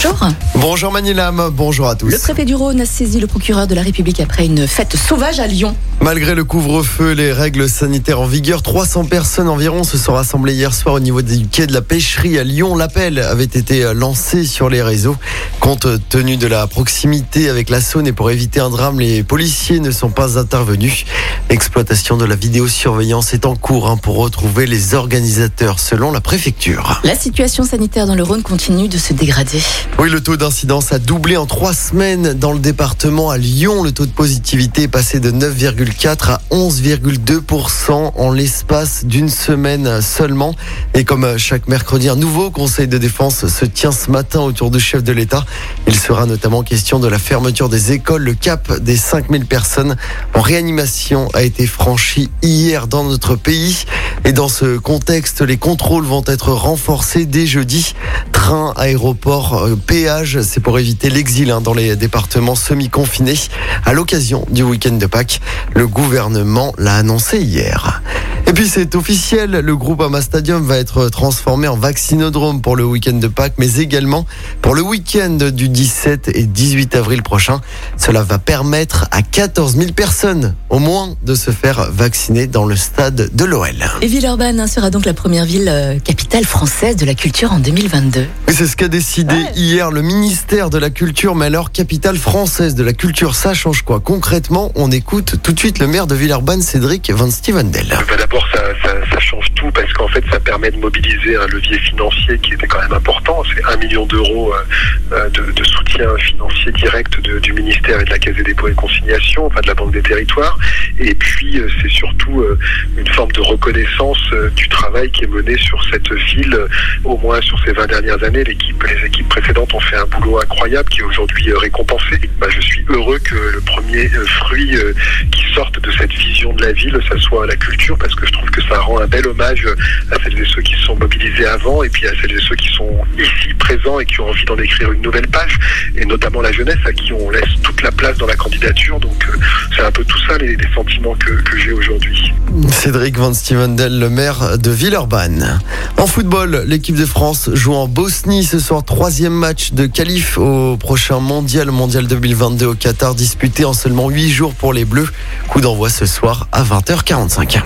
Bonjour. Bonjour Manilam, bonjour à tous. Le préfet du Rhône a saisi le procureur de la République après une fête sauvage à Lyon. Malgré le couvre-feu, les règles sanitaires en vigueur, 300 personnes environ se sont rassemblées hier soir au niveau du quai de la pêcherie à Lyon. L'appel avait été lancé sur les réseaux. Compte tenu de la proximité avec la Saône et pour éviter un drame, les policiers ne sont pas intervenus. L'exploitation de la vidéosurveillance est en cours hein, pour retrouver les organisateurs selon la préfecture. La situation sanitaire dans le Rhône continue de se dégrader. Oui, le taux d'incidence a doublé en trois semaines dans le département. À Lyon, le taux de positivité est passé de 9,4 à 11,2% en l'espace d'une semaine seulement. Et comme chaque mercredi, un nouveau conseil de défense se tient ce matin autour du chef de l'État. Il sera notamment question de la fermeture des écoles. Le cap des 5000 personnes en réanimation a été franchi hier dans notre pays. Et dans ce contexte, les contrôles vont être renforcés dès jeudi. Train, aéroport, euh, péage, c'est pour éviter l'exil hein, dans les départements semi-confinés. À l'occasion du week-end de Pâques, le gouvernement l'a annoncé hier. Et puis c'est officiel, le groupe Ama Stadium va être transformé en vaccinodrome pour le week-end de Pâques, mais également pour le week-end du 17 et 18 avril prochain. Cela va permettre à 14 000 personnes au moins de se faire vacciner dans le stade de l'OL. Et Villeurbanne hein, sera donc la première ville euh, capitale française de la culture en 2022. Et c'est ce qu'a décidé hier le ministère de la Culture, mais alors capitale française de la culture, ça change quoi? Concrètement, on écoute tout de suite le maire de Villeurbanne, Cédric Van Stevendel. Ça, change tout parce qu'en fait, ça permet de mobiliser un levier financier qui était quand même important. C'est un million d'euros euh, euh, de, soutien financier direct du ministère et de la Caisse des dépôts et consignations, enfin de la Banque des territoires. Et puis, euh, c'est surtout une forme de reconnaissance du travail qui est mené sur cette ville. Au moins sur ces 20 dernières années, les équipes précédentes ont fait un boulot incroyable qui est aujourd'hui récompensé. Bah, je suis heureux que le premier fruit qui de cette vision de la ville, ça soit la culture, parce que je trouve que ça rend un bel hommage à celles et ceux qui se sont mobilisés avant, et puis à celles et ceux qui sont ici présents et qui ont envie d'en écrire une nouvelle page, et notamment la jeunesse à qui on laisse toute la place dans la candidature. Donc euh, c'est un peu tout ça les, sentiments que j'ai aujourd'hui. Cédric Van Stevendel, le maire de Villeurbanne. En football, l'équipe de France joue en Bosnie ce soir, troisième match de qualif au prochain mondial, mondial 2022 au Qatar, disputé en seulement 8 jours pour les Bleus. Coup d'envoi ce soir à 20h45.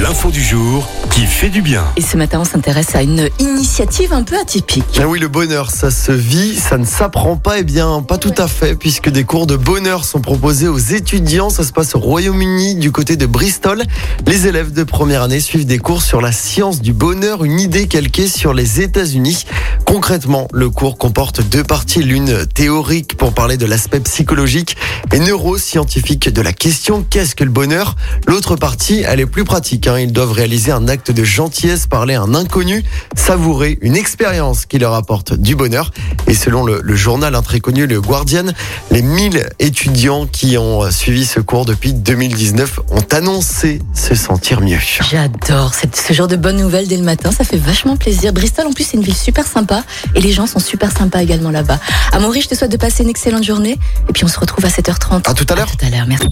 L'info du jour qui fait du bien. Et ce matin, on s'intéresse à une initiative un peu atypique. Ah oui, le bonheur, ça se vit, ça ne s'apprend pas. Eh bien, pas tout à fait, puisque des cours de bonheur sont proposés aux étudiants. Ça se passe au Royaume-Uni, du côté de Bristol. Les élèves de première année suivent des cours sur la science du bonheur, une idée calquée sur les États-Unis. Concrètement, le cours comporte deux parties, l'une théorique pour parler de l'aspect psychologique et neuroscientifique de la question qu'est-ce que le bonheur? L'autre partie, elle est plus pratique. hein. Ils doivent réaliser un acte de gentillesse, parler à un inconnu, savourer une expérience qui leur apporte du bonheur. Et selon le, journal hein, très connu, le Guardian, les 1000 étudiants qui ont euh, suivi ce cours depuis 2019 ont annoncé se sentir mieux. J'adore ce genre de bonnes nouvelles dès le matin, ça fait vachement plaisir. Bristol en plus c'est une ville super sympa et les gens sont super sympas également là-bas. Amaury, je te souhaite de passer une excellente journée et puis on se retrouve à 7h30. À tout à l'heure. À tout à l'heure, merci.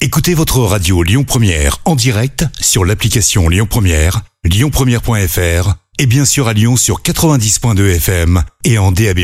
Écoutez votre radio Lyon Première en direct sur l'application Lyon Première, lyonpremière.fr et bien sûr à Lyon sur 90.2 FM et en DAB+.